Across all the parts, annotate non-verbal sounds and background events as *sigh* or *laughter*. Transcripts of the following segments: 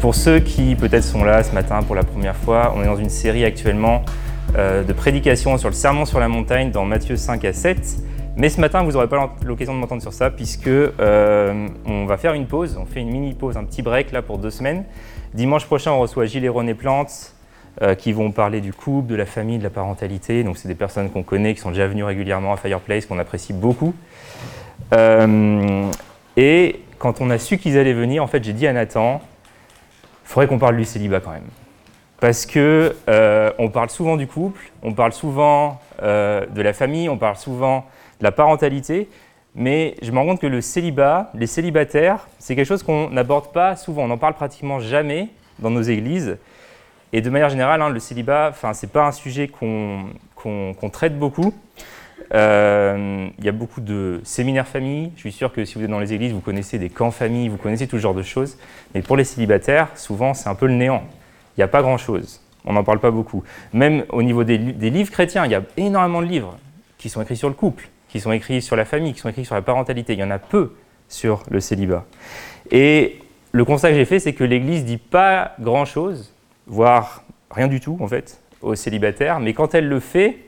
Pour ceux qui peut-être sont là ce matin pour la première fois, on est dans une série actuellement euh, de prédications sur le serment sur la montagne dans Matthieu 5 à 7. Mais ce matin, vous n'aurez pas l'occasion de m'entendre sur ça puisque euh, on va faire une pause, on fait une mini pause, un petit break là pour deux semaines. Dimanche prochain, on reçoit Gilles et René Plante euh, qui vont parler du couple, de la famille, de la parentalité. Donc c'est des personnes qu'on connaît, qui sont déjà venues régulièrement à Fireplace, qu'on apprécie beaucoup. et quand on a su qu'ils allaient venir, en fait, j'ai dit à Nathan, il faudrait qu'on parle du célibat quand même. Parce que euh, on parle souvent du couple, on parle souvent euh, de la famille, on parle souvent de la parentalité, mais je me rends compte que le célibat, les célibataires, c'est quelque chose qu'on n'aborde pas souvent. On n'en parle pratiquement jamais dans nos églises. Et de manière générale, hein, le célibat, enfin, c'est pas un sujet qu'on traite beaucoup. Euh, il y a beaucoup de séminaires famille. Je suis sûr que si vous êtes dans les églises, vous connaissez des camps famille, vous connaissez tout ce genre de choses. Mais pour les célibataires, souvent, c'est un peu le néant. Il n'y a pas grand-chose. On n'en parle pas beaucoup. Même au niveau des, livres chrétiens, il y a énormément de livres qui sont écrits sur le couple, qui sont écrits sur la famille, qui sont écrits sur la parentalité. Il y en a peu sur le célibat. Et le constat que j'ai fait, c'est que l'Église dit pas grand-chose, voire rien du tout en fait, aux célibataires. Mais quand elle le fait,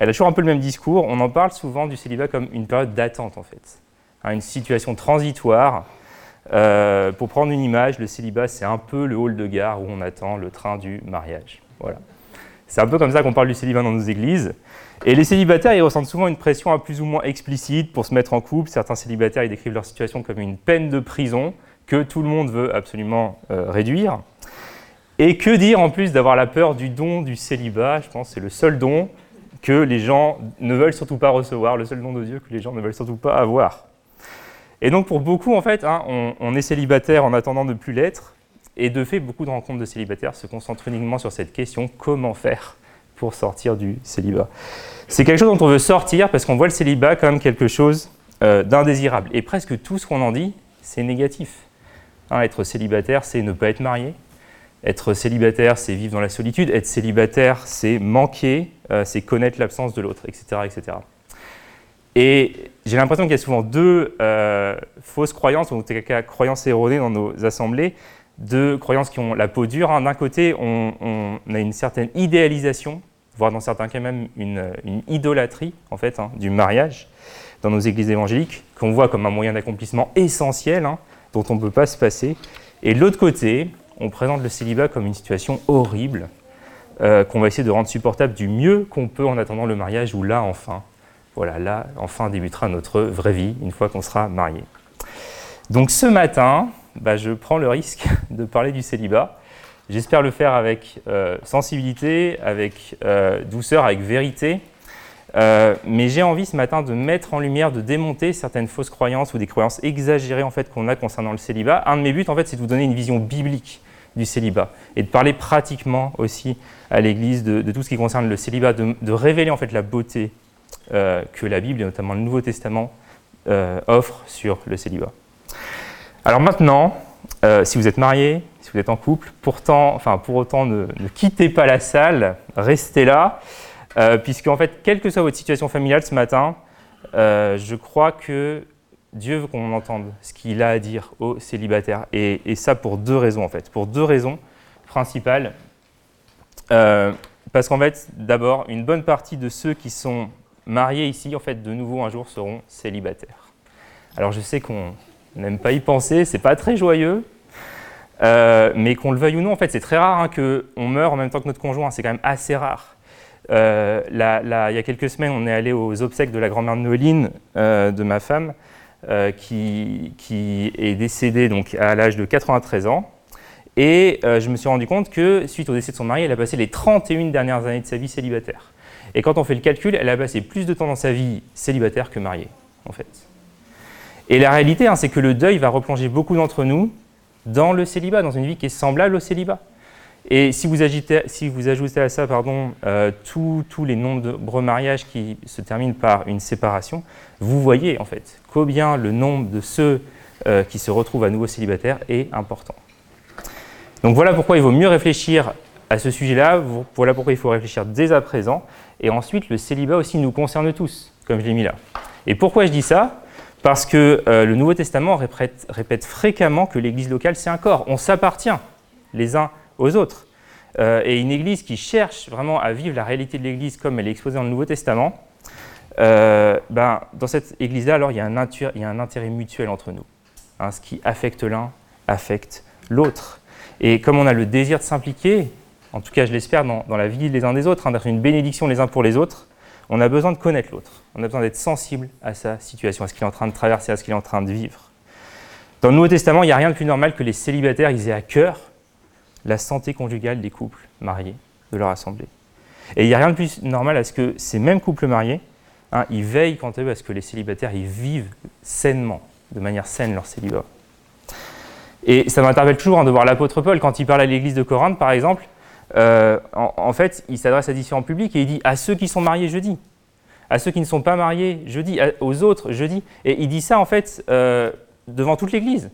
elle a toujours un peu le même discours. On en parle souvent du célibat comme une période d'attente, en fait. Hein, une situation transitoire. Euh, pour prendre une image, le célibat, c'est un peu le hall de gare où on attend le train du mariage. Voilà. C'est un peu comme ça qu'on parle du célibat dans nos églises. Et les célibataires, ils ressentent souvent une pression à plus ou moins explicite pour se mettre en couple. Certains célibataires, ils décrivent leur situation comme une peine de prison que tout le monde veut absolument euh, réduire. Et que dire en plus d'avoir la peur du don du célibat? Je pense que c'est le seul don que les gens ne veulent surtout pas recevoir, le seul don de Dieu que les gens ne veulent surtout pas avoir. Et donc pour beaucoup, en fait, hein, on, est célibataire en attendant de plus l'être, et de fait, beaucoup de rencontres de célibataires se concentrent uniquement sur cette question, comment faire pour sortir du célibat C'est quelque chose dont on veut sortir parce qu'on voit le célibat comme quelque chose euh, d'indésirable. Et presque tout ce qu'on en dit, c'est négatif. Hein, être célibataire, c'est ne pas être marié, être célibataire, c'est vivre dans la solitude. Être célibataire, c'est manquer, euh, c'est connaître l'absence de l'autre, etc., etc. Et j'ai l'impression qu'il y a souvent deux euh, fausses croyances, ou en tout cas croyances erronées dans nos assemblées, deux croyances qui ont la peau dure. Hein. D'un côté, on, a une certaine idéalisation, voire dans certains cas même une, idolâtrie en fait, hein, du mariage dans nos églises évangéliques, qu'on voit comme un moyen d'accomplissement essentiel, hein, dont on ne peut pas se passer. Et de l'autre côté, on présente le célibat comme une situation horrible euh, qu'on va essayer de rendre supportable du mieux qu'on peut en attendant le mariage où là, enfin, voilà, là, enfin débutera notre vraie vie une fois qu'on sera marié. Donc ce matin, bah, je prends le risque *laughs* de parler du célibat. J'espère le faire avec euh, sensibilité, avec euh, douceur, avec vérité. mais j'ai envie ce matin de mettre en lumière, de démonter certaines fausses croyances ou des croyances exagérées en fait qu'on a concernant le célibat. Un de mes buts en fait, c'est de vous donner une vision biblique du célibat et de parler pratiquement aussi à l'Église de, tout ce qui concerne le célibat, de, révéler en fait la beauté euh, que la Bible et notamment le Nouveau Testament euh, offre sur le célibat. Alors maintenant, euh, si vous êtes marié, si vous êtes en couple, pourtant, enfin pour autant ne, ne quittez pas la salle, restez là, puisque en fait, quelle que soit votre situation familiale ce matin, je crois que Dieu veut qu'on entende ce qu'il a à dire aux célibataires. Et, ça pour deux raisons, en fait. Pour deux raisons principales. Euh, parce qu'en fait, d'abord, une bonne partie de ceux qui sont mariés ici, en fait, de nouveau, un jour, seront célibataires. Alors, je sais qu'on n'aime pas y penser, c'est pas très joyeux, euh, mais qu'on le veuille ou non, en fait, c'est très rare hein, qu'on meure en même temps que notre conjoint, c'est quand même assez rare. Euh, il y a quelques semaines, on est allé aux obsèques de la grand-mère de de ma femme, euh, qui, est décédée donc, à l'âge de 93 ans. Et euh, je me suis rendu compte que, suite au décès de son mari, elle a passé les 31 dernières années de sa vie célibataire. Et quand on fait le calcul, elle a passé plus de temps dans sa vie célibataire que mariée, en fait. Et la réalité, hein, c'est que le deuil va replonger beaucoup d'entre nous dans le célibat, dans une vie qui est semblable au célibat. Et si vous, ajoutez à ça pardon, euh, tous les nombreux mariages qui se terminent par une séparation, vous voyez en fait combien le nombre de ceux euh, qui se retrouvent à nouveau célibataires est important. Donc voilà pourquoi il vaut mieux réfléchir à ce sujet-là, voilà pourquoi il faut réfléchir dès à présent. Et ensuite, le célibat aussi nous concerne tous, comme je l'ai mis là. Et pourquoi je dis ça? Parce que euh, le Nouveau Testament répète, répète fréquemment que l'Église locale, c'est un corps, on s'appartient les uns aux autres. Euh, et une Église qui cherche vraiment à vivre la réalité de l'Église comme elle est exposée dans le Nouveau Testament, euh, ben, dans cette Église-là, alors il y, a un intérêt mutuel entre nous. Hein, ce qui affecte l'un affecte l'autre. Et comme on a le désir de s'impliquer, en tout cas je l'espère, dans, la vie des uns des autres, hein, d'être une bénédiction les uns pour les autres, on a besoin de connaître l'autre. On a besoin d'être sensible à sa situation, à ce qu'il est en train de traverser, à ce qu'il est en train de vivre. Dans le Nouveau Testament, il n'y a rien de plus normal que les célibataires ils aient à cœur la santé conjugale des couples mariés de leur assemblée. Et il n'y a rien de plus normal à ce que ces mêmes couples mariés, hein, ils veillent quant à eux à ce que les célibataires ils vivent sainement, de manière saine leur célibat. Et ça m'interpelle toujours hein, de voir l'apôtre Paul, quand il parle à l'église de Corinthe par exemple, euh, en, fait, il s'adresse à différents publics et il dit à ceux qui sont mariés, je dis. À ceux qui ne sont pas mariés, je dis. aux autres, je dis. Et il dit ça, en fait, euh, devant toute l'Église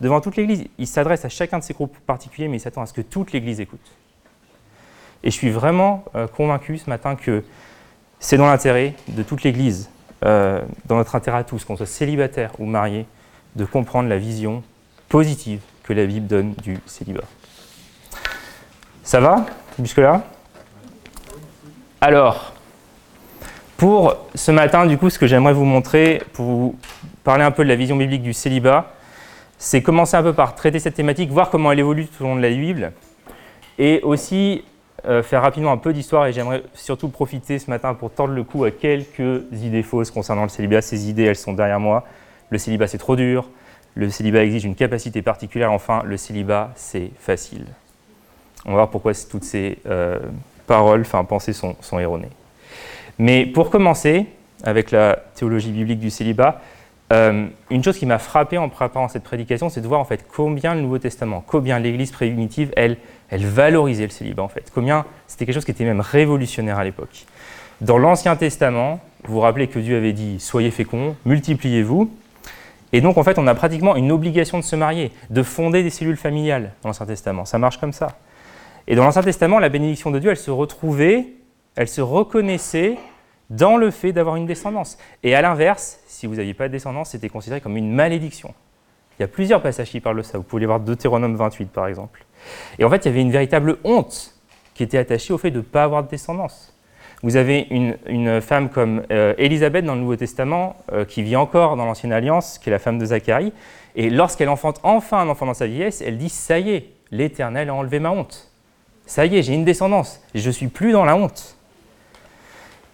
devant toute l'Église. Il s'adresse à chacun de ces groupes particuliers, mais il s'attend à ce que toute l'Église écoute. Et je suis vraiment euh, convaincu ce matin que c'est dans l'intérêt de toute l'Église, euh, dans notre intérêt à tous, qu'on soit célibataire ou marié, de comprendre la vision positive que la Bible donne du célibat. Ça va jusque-là? Alors, pour ce matin, du coup, ce que j'aimerais vous montrer, pour vous parler un peu de la vision biblique du célibat, c'est commencer un peu par traiter cette thématique, voir comment elle évolue tout au long de la Bible, et aussi euh, faire rapidement un peu d'histoire, et j'aimerais surtout profiter ce matin pour tendre le coup à quelques idées fausses concernant le célibat. Ces idées, elles sont derrière moi. Le célibat, c'est trop dur. Le célibat exige une capacité particulière. Enfin, le célibat, c'est facile. On va voir pourquoi toutes ces euh, paroles, enfin pensées sont erronées. Mais pour commencer, avec la théologie biblique du célibat, euh, une chose qui m'a frappé en préparant cette prédication, c'est de voir en fait combien le Nouveau Testament, combien l'Église primitive, elle, elle valorisait le célibat en fait, combien c'était quelque chose qui était même révolutionnaire à l'époque. Dans l'Ancien Testament, vous vous rappelez que Dieu avait dit soyez féconds, multipliez-vous, et donc en fait on a pratiquement une obligation de se marier, de fonder des cellules familiales dans l'Ancien Testament. Ça marche comme ça. Et dans l'Ancien Testament, la bénédiction de Dieu, elle se retrouvait, elle se reconnaissait dans le fait d'avoir une descendance. Et à l'inverse, si vous n'aviez pas de descendance, c'était considéré comme une malédiction. Il y a plusieurs passages qui parlent de ça. Vous pouvez les voir Deutéronome 28 par exemple. Et en fait, il y avait une véritable honte qui était attachée au fait de ne pas avoir de descendance. Vous avez une, femme comme euh, Élisabeth dans le Nouveau Testament, euh, qui vit encore dans l'Ancienne Alliance, qui est la femme de Zacharie, et lorsqu'elle enfante enfin un enfant dans sa vieillesse, elle dit Ça y est, l'Éternel a enlevé ma honte. Ça y est, j'ai une descendance, je ne suis plus dans la honte.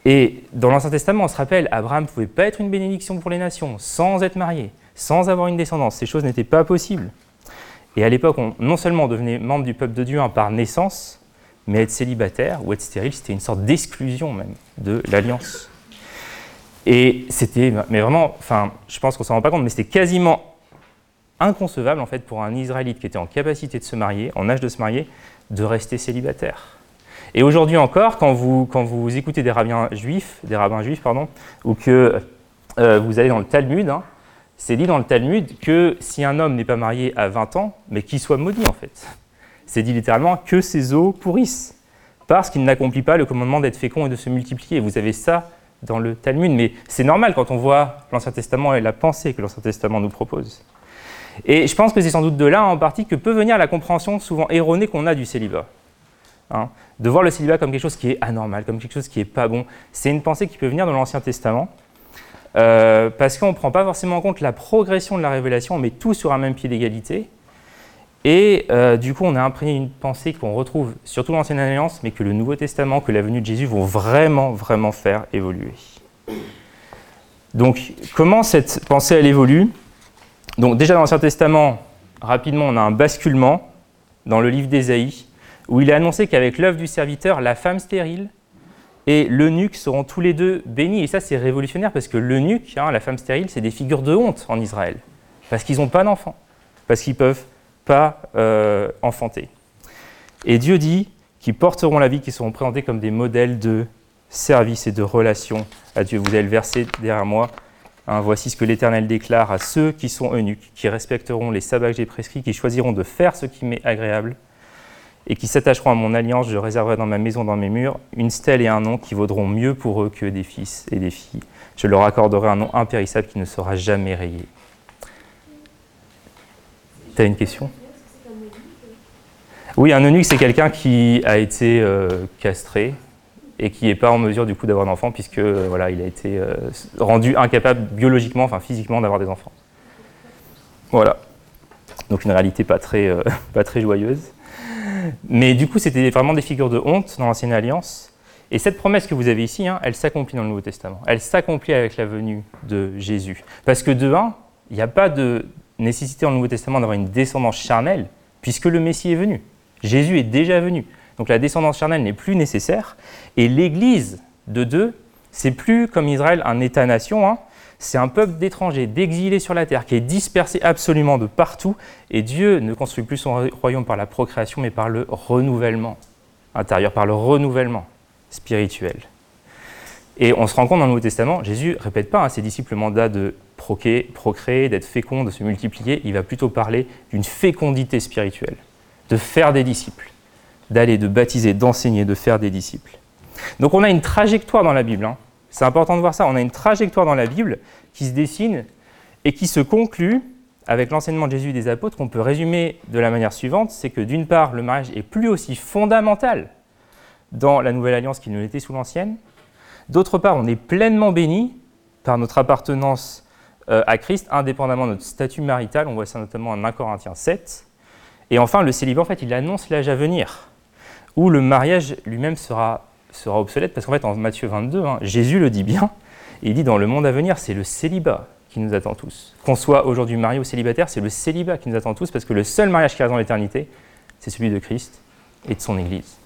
Et dans l'Ancien Testament, on se rappelle, Abraham ne pouvait pas être une bénédiction pour les nations sans être marié, sans avoir une descendance. Ces choses n'étaient pas possibles. Et à l'époque, non seulement on devenait membre du peuple de Dieu hein, par naissance, mais être célibataire ou être stérile, c'était une sorte d'exclusion même de l'alliance. Et c'était, mais vraiment, enfin, je pense qu'on s'en rend pas compte, mais c'était quasiment inconcevable en fait pour un Israélite qui était en capacité de se marier, en âge de se marier, de rester célibataire. Et aujourd'hui encore, quand vous, quand vous écoutez des rabbins juifs, des rabbins juifs pardon, ou que euh, vous allez dans le Talmud, hein, c'est dit dans le Talmud que si un homme n'est pas marié à 20 ans, mais qu'il soit maudit en fait. C'est dit littéralement que ses os pourrissent, parce qu'il n'accomplit pas le commandement d'être fécond et de se multiplier. Vous avez ça dans le Talmud, mais c'est normal quand on voit l'Ancien Testament et la pensée que l'Ancien Testament nous propose. Et je pense que c'est sans doute de là en partie que peut venir la compréhension souvent erronée qu'on a du célibat. Hein. de voir le célibat comme quelque chose qui est anormal, comme quelque chose qui n'est pas bon. C'est une pensée qui peut venir de l'Ancien Testament, euh, parce qu'on ne prend pas forcément en compte la progression de la révélation, on met tout sur un même pied d'égalité. Et euh, du coup, on a imprégné une pensée qu'on retrouve surtout dans l'Ancienne Alliance, mais que le Nouveau Testament, que la venue de Jésus vont vraiment, vraiment faire évoluer. Donc, comment cette pensée, elle évolue? Donc, déjà dans l'Ancien Testament, rapidement, on a un basculement dans le livre d'Ésaïe, où il est annoncé qu'avec l'œuvre du serviteur, la femme stérile et l'eunuque seront tous les deux bénis. Et ça, c'est révolutionnaire parce que l'eunuque, hein, la femme stérile, c'est des figures de honte en Israël. Parce qu'ils n'ont pas d'enfants. Parce qu'ils ne peuvent pas euh, enfanter. Et Dieu dit qu'ils porteront la vie, qu'ils seront présentés comme des modèles de service et de relation à Dieu. Vous avez le verset derrière moi. Hein, voici ce que l'Éternel déclare à ceux qui sont eunuques, qui respecteront les sabbats que j'ai prescrits, qui choisiront de faire ce qui m'est agréable et qui s'attacheront à mon alliance, je réserverai dans ma maison, dans mes murs, une stèle et un nom qui vaudront mieux pour eux que des fils et des filles. Je leur accorderai un nom impérissable qui ne sera jamais rayé. Tu as une question? Oui, un eunuque, c'est quelqu'un qui a été euh, castré et qui n'est pas en mesure du coup d'avoir d'enfants puisque euh, voilà, il a été euh, rendu incapable biologiquement, enfin physiquement, d'avoir des enfants. Voilà. Donc une réalité pas très, *laughs* pas très joyeuse. Mais du coup, c'était vraiment des figures de honte dans l'Ancienne Alliance. Et cette promesse que vous avez ici, hein, elle s'accomplit dans le Nouveau Testament. Elle s'accomplit avec la venue de Jésus. Parce que de un, il n'y a pas de nécessité dans le Nouveau Testament d'avoir une descendance charnelle, puisque le Messie est venu. Jésus est déjà venu. Donc la descendance charnelle n'est plus nécessaire. Et l'Église de deux, c'est plus comme Israël un État-nation, hein. C'est un peuple d'étrangers, d'exilés sur la terre, qui est dispersé absolument de partout. Et Dieu ne construit plus son royaume par la procréation, mais par le renouvellement intérieur, par le renouvellement spirituel. Et on se rend compte dans le Nouveau Testament, Jésus répète pas à ses disciples le mandat de procréer, d'être fécond, de se multiplier. Il va plutôt parler d'une fécondité spirituelle, de faire des disciples, d'aller, de baptiser, d'enseigner, de faire des disciples. Donc on a une trajectoire dans la Bible. Hein. C'est important de voir ça. On a une trajectoire dans la Bible qui se dessine et qui se conclut avec l'enseignement de Jésus et des apôtres qu'on peut résumer de la manière suivante, c'est que d'une part, le mariage est plus aussi fondamental dans la nouvelle alliance qu'il ne l'était sous l'ancienne. D'autre part, on est pleinement béni par notre appartenance euh, à Christ, indépendamment de notre statut marital. On voit ça notamment en 1 Corinthiens 7. Et enfin, le célibat, en fait, il annonce l'âge à venir, où le mariage lui-même sera, sera obsolète, parce qu'en fait, en Matthieu 22, hein, Jésus le dit bien, il dit dans le monde à venir, c'est le célibat qui nous attend tous. Qu'on soit aujourd'hui marié ou célibataire, c'est le célibat qui nous attend tous, parce que le seul mariage qui reste dans l'éternité, c'est celui de Christ et de son Église.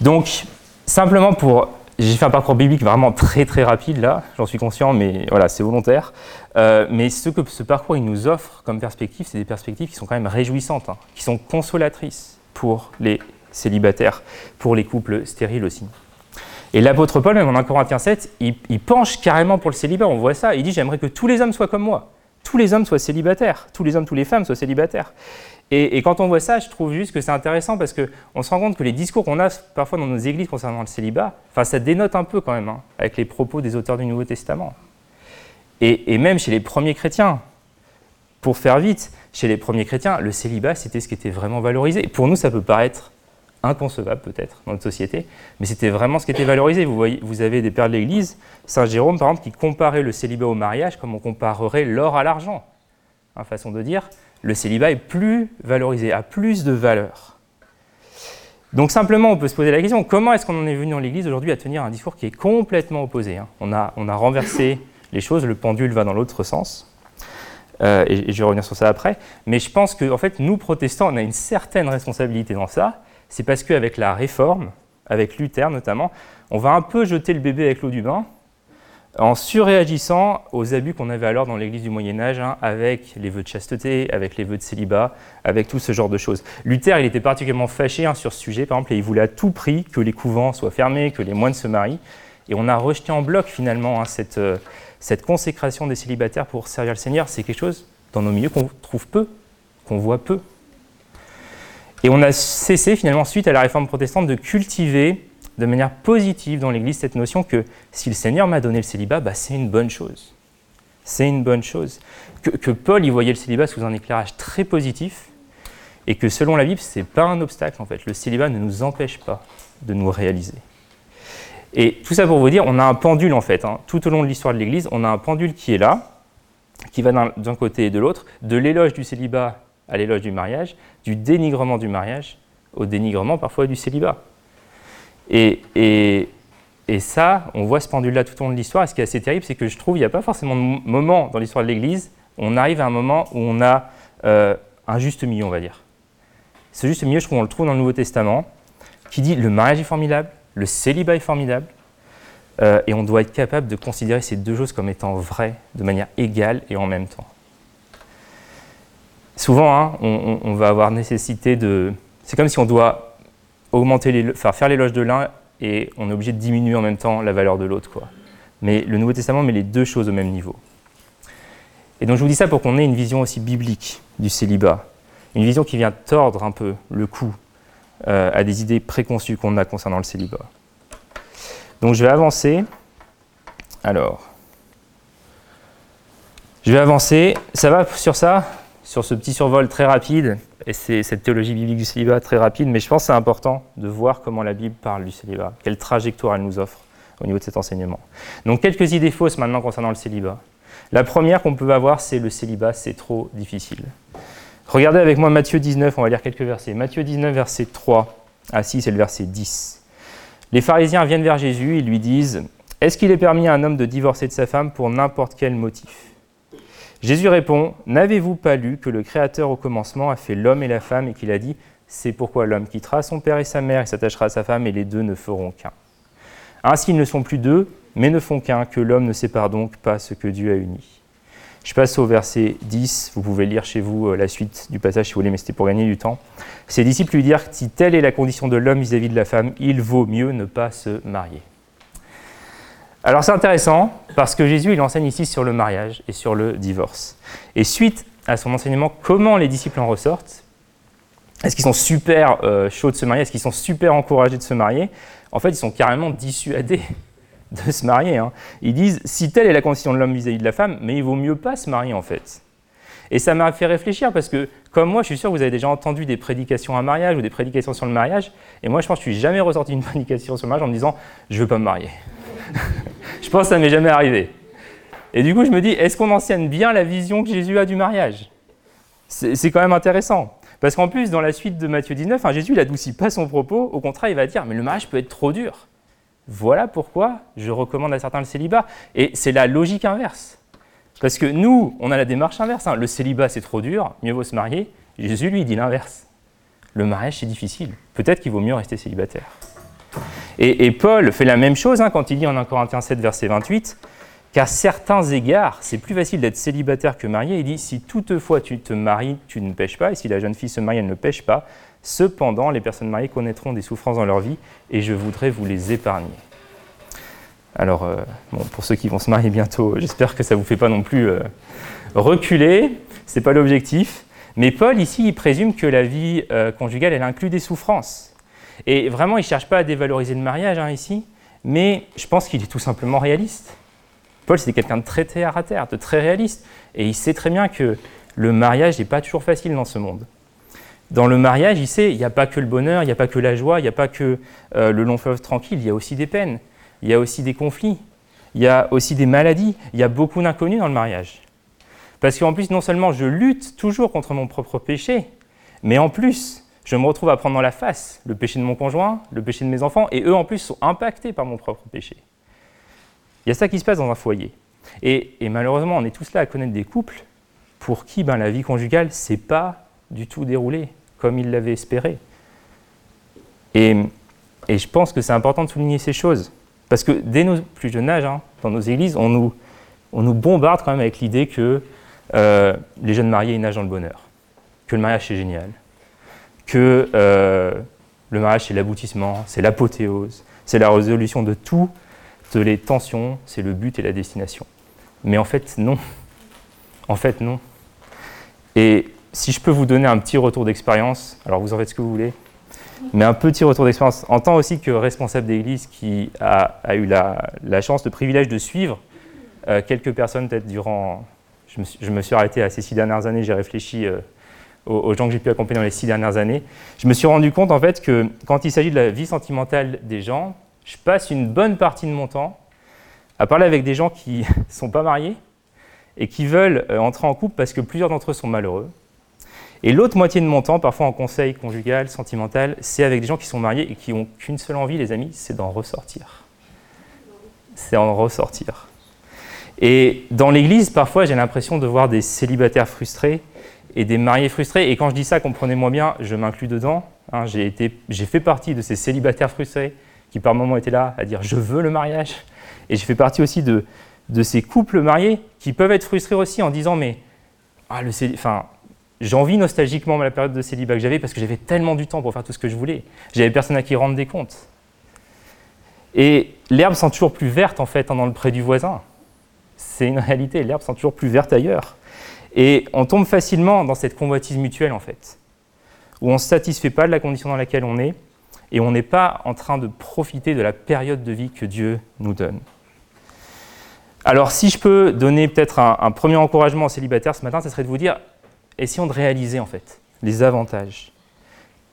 Donc, simplement pour. J'ai fait un parcours biblique vraiment très très rapide là, j'en suis conscient, mais voilà, c'est volontaire. Euh, mais ce que ce parcours il nous offre comme perspective, c'est des perspectives qui sont quand même réjouissantes, hein, qui sont consolatrices pour les célibataires, pour les couples stériles aussi. Et l'apôtre Paul, même en 1 Corinthiens 7, il, il, penche carrément pour le célibat. On voit ça. Il dit J'aimerais que tous les hommes soient comme moi. Tous les hommes soient célibataires. Tous les hommes, toutes les femmes soient célibataires. Et, quand on voit ça, je trouve juste que c'est intéressant parce qu'on se rend compte que les discours qu'on a parfois dans nos églises concernant le célibat, enfin, ça dénote un peu quand même hein, avec les propos des auteurs du Nouveau Testament. Et, même chez les premiers chrétiens, pour faire vite, chez les premiers chrétiens, le célibat, c'était ce qui était vraiment valorisé. Pour nous, ça peut paraître inconcevable peut-être dans notre société, mais c'était vraiment ce qui était valorisé. Vous, voyez, vous avez des pères de l'Église, Saint Jérôme par exemple, qui comparait le célibat au mariage comme on comparerait l'or à l'argent. Une façon de dire, le célibat est plus valorisé, a plus de valeur. Donc simplement, on peut se poser la question, comment est-ce qu'on en est venu dans l'Église aujourd'hui à tenir un discours qui est complètement opposé hein? On, a, on, a, renversé *laughs* les choses, le pendule va dans l'autre sens. Euh, et, je vais revenir sur ça après. Mais je pense que en fait, nous, protestants, on a une certaine responsabilité dans ça. C'est parce qu'avec la réforme, avec Luther notamment, on va un peu jeter le bébé avec l'eau du bain en surréagissant aux abus qu'on avait alors dans l'Église du Moyen Âge, hein, avec les vœux de chasteté, avec les vœux de célibat, avec tout ce genre de choses. Luther, il était particulièrement fâché hein, sur ce sujet, par exemple, et il voulait à tout prix que les couvents soient fermés, que les moines se marient. Et on a rejeté en bloc finalement hein, euh, cette consécration des célibataires pour servir le Seigneur. C'est quelque chose dans nos milieux qu'on trouve peu, qu'on voit peu. Et on a cessé finalement, suite à la réforme protestante, de cultiver de manière positive dans l'Église cette notion que si le Seigneur m'a donné le célibat, bah, c'est une bonne chose. C'est une bonne chose. Que, Paul y voyait le célibat sous un éclairage très positif et que selon la Bible, ce n'est pas un obstacle en fait. Le célibat ne nous empêche pas de nous réaliser. Et tout ça pour vous dire, on a un pendule en fait. Hein. Tout au long de l'histoire de l'Église, on a un pendule qui est là, qui va d'un côté et de l'autre, de l'éloge du célibat à l'éloge du mariage, du dénigrement du mariage au dénigrement parfois du célibat. Et, ça, on voit ce pendule-là tout au long de l'histoire. Et ce qui est assez terrible, c'est que je trouve qu'il n'y a pas forcément de moment dans l'histoire de l'Église où on arrive à un moment où on a euh, un juste milieu, on va dire. Ce juste milieu, je trouve qu'on le trouve dans le Nouveau Testament, qui dit le mariage est formidable, le célibat est formidable, euh, et on doit être capable de considérer ces deux choses comme étant vraies de manière égale et en même temps. Souvent, hein, on, va avoir nécessité de... C'est comme si on doit augmenter faire l'éloge de l'un et on est obligé de diminuer en même temps la valeur de l'autre. Mais le Nouveau Testament met les deux choses au même niveau. Et donc je vous dis ça pour qu'on ait une vision aussi biblique du célibat, une vision qui vient tordre un peu le cou euh, à des idées préconçues qu'on a concernant le célibat. Donc je vais avancer. Alors, je vais avancer. Ça va sur ça? Sur ce petit survol très rapide, et c'est cette théologie biblique du célibat très rapide, mais je pense que c'est important de voir comment la Bible parle du célibat, quelle trajectoire elle nous offre au niveau de cet enseignement. Donc quelques idées fausses maintenant concernant le célibat. La première qu'on peut avoir, c'est le célibat, c'est trop difficile. Regardez avec moi Matthieu 19, on va lire quelques versets. Matthieu 19, verset 3 à 6, c'est le verset 10. Les pharisiens viennent vers Jésus, ils lui disent Est-ce qu'il est permis à un homme de divorcer de sa femme pour n'importe quel motif? Jésus répond N'avez-vous pas lu que le Créateur au commencement a fait l'homme et la femme et qu'il a dit C'est pourquoi l'homme quittera son père et sa mère et s'attachera à sa femme et les deux ne feront qu'un. Ainsi ils ne sont plus deux, mais ne font qu'un, que l'homme ne sépare donc pas ce que Dieu a uni. Je passe au verset 10, vous pouvez lire chez vous euh, la suite du passage si vous voulez, mais c'était pour gagner du temps. Ses disciples lui dirent si telle est la condition de l'homme vis-à-vis de la femme, il vaut mieux ne pas se marier. Alors c'est intéressant parce que Jésus il enseigne ici sur le mariage et sur le divorce. Et suite à son enseignement, comment les disciples en ressortent Est-ce qu'ils sont super euh, chauds de se marier Est-ce qu'ils sont super encouragés de se marier En fait, ils sont carrément dissuadés *laughs* de se marier. Hein. Ils disent si telle est la condition de l'homme vis-à-vis de la femme, mais il vaut mieux pas se marier en fait. Et ça m'a fait réfléchir parce que, comme moi, je suis sûr que vous avez déjà entendu des prédications à mariage ou des prédications sur le mariage. Et moi, je pense que je suis jamais ressorti d'une *laughs* prédication sur le mariage en me disant je veux pas me marier. *laughs* je pense que ça m'est jamais arrivé. Et du coup, je me dis, est-ce qu'on enseigne bien la vision que Jésus a du mariage? C'est quand même intéressant. Parce qu'en plus, dans la suite de Matthieu 19, Jésus n'adoucit pas son propos. Au contraire, il va dire, mais le mariage peut être trop dur. Voilà pourquoi je recommande à certains le célibat. Et c'est la logique inverse. Parce que nous, on a la démarche inverse. Hein. Le célibat, c'est trop dur, mieux vaut se marier. Jésus, lui, dit l'inverse. Le mariage, c'est difficile. Peut-être qu'il vaut mieux rester célibataire. Et, Paul fait la même chose hein, quand il dit en 1 Corinthiens 7, verset 28, qu'à certains égards, c'est plus facile d'être célibataire que marié. Il dit, si toutefois tu te maries, tu ne pêches pas, et si la jeune fille se marie, elle ne pêche pas. Cependant, les personnes mariées connaîtront des souffrances dans leur vie, et je voudrais vous les épargner. Alors, euh, pour ceux qui vont se marier bientôt, *laughs* j'espère que ça ne vous fait pas non plus euh, reculer, ce n'est pas l'objectif. Mais Paul, ici, il présume que la vie euh, conjugale, elle inclut des souffrances. Et vraiment, il ne cherche pas à dévaloriser le mariage hein, ici, mais je pense qu'il est tout simplement réaliste. Paul, c'était quelqu'un de très terre à terre, de très réaliste. Et il sait très bien que le mariage n'est pas toujours facile dans ce monde. Dans le mariage, il sait, il n'y a pas que le bonheur, il n'y a pas que la joie, il n'y a pas que euh, le long fleuve tranquille, il y a aussi des peines, il y a aussi des conflits, il y a aussi des maladies, il y a beaucoup d'inconnus dans le mariage. Parce qu'en plus, non seulement je lutte toujours contre mon propre péché, mais en plus, je me retrouve à prendre dans la face le péché de mon conjoint, le péché de mes enfants, et eux en plus sont impactés par mon propre péché. Il y a ça qui se passe dans un foyer. Et, malheureusement, on est tous là à connaître des couples pour qui ben, la vie conjugale s'est pas du tout déroulée comme ils l'avaient espéré. Et, je pense que c'est important de souligner ces choses. Parce que dès nos plus jeunes âges, hein, dans nos églises, on nous, on nous bombarde quand même avec l'idée que euh, les jeunes mariés nagent dans le bonheur, que le mariage c'est génial, que euh, le mariage, c'est l'aboutissement, c'est l'apothéose, c'est la résolution de toutes les tensions, c'est le but et la destination. Mais en fait, non. En fait, non. Et si je peux vous donner un petit retour d'expérience, alors vous en faites ce que vous voulez, mais un petit retour d'expérience en tant aussi que responsable d'église qui a, eu la, chance, le privilège de suivre euh, quelques personnes, peut-être durant. Je me, suis, arrêté à ces six dernières années, j'ai réfléchi euh, aux, gens que j'ai pu accompagner dans les six dernières années, je me suis rendu compte en fait que quand il s'agit de la vie sentimentale des gens, je passe une bonne partie de mon temps à parler avec des gens qui ne *laughs* sont pas mariés et qui veulent euh, entrer en couple parce que plusieurs d'entre eux sont malheureux. Et l'autre moitié de mon temps, parfois en conseil conjugal, sentimental, c'est avec des gens qui sont mariés et qui n'ont qu'une seule envie, les amis, c'est d'en ressortir. C'est d'en ressortir. Et dans l'Église, parfois, j'ai l'impression de voir des célibataires frustrés et des mariés frustrés. Et quand je dis ça, comprenez-moi bien, je m'inclus dedans. Hein, j'ai, fait partie de ces célibataires frustrés qui par moments étaient là à dire je veux le mariage. Et j'ai fait partie aussi de, de ces couples mariés qui peuvent être frustrés aussi en disant mais ah, le enfin, j'envie nostalgiquement la période de célibat que j'avais parce que j'avais tellement du temps pour faire tout ce que je voulais. J'avais personne à qui rendre des comptes. Et l'herbe sent toujours plus verte en fait dans le pré du voisin. C'est une réalité, l'herbe sent toujours plus verte ailleurs. Et on tombe facilement dans cette convoitise mutuelle, en fait, où on ne se satisfait pas de la condition dans laquelle on est, et on n'est pas en train de profiter de la période de vie que Dieu nous donne. Alors, si je peux donner peut-être un, premier encouragement aux célibataires ce matin, ce serait de vous dire, essayons de réaliser en fait les avantages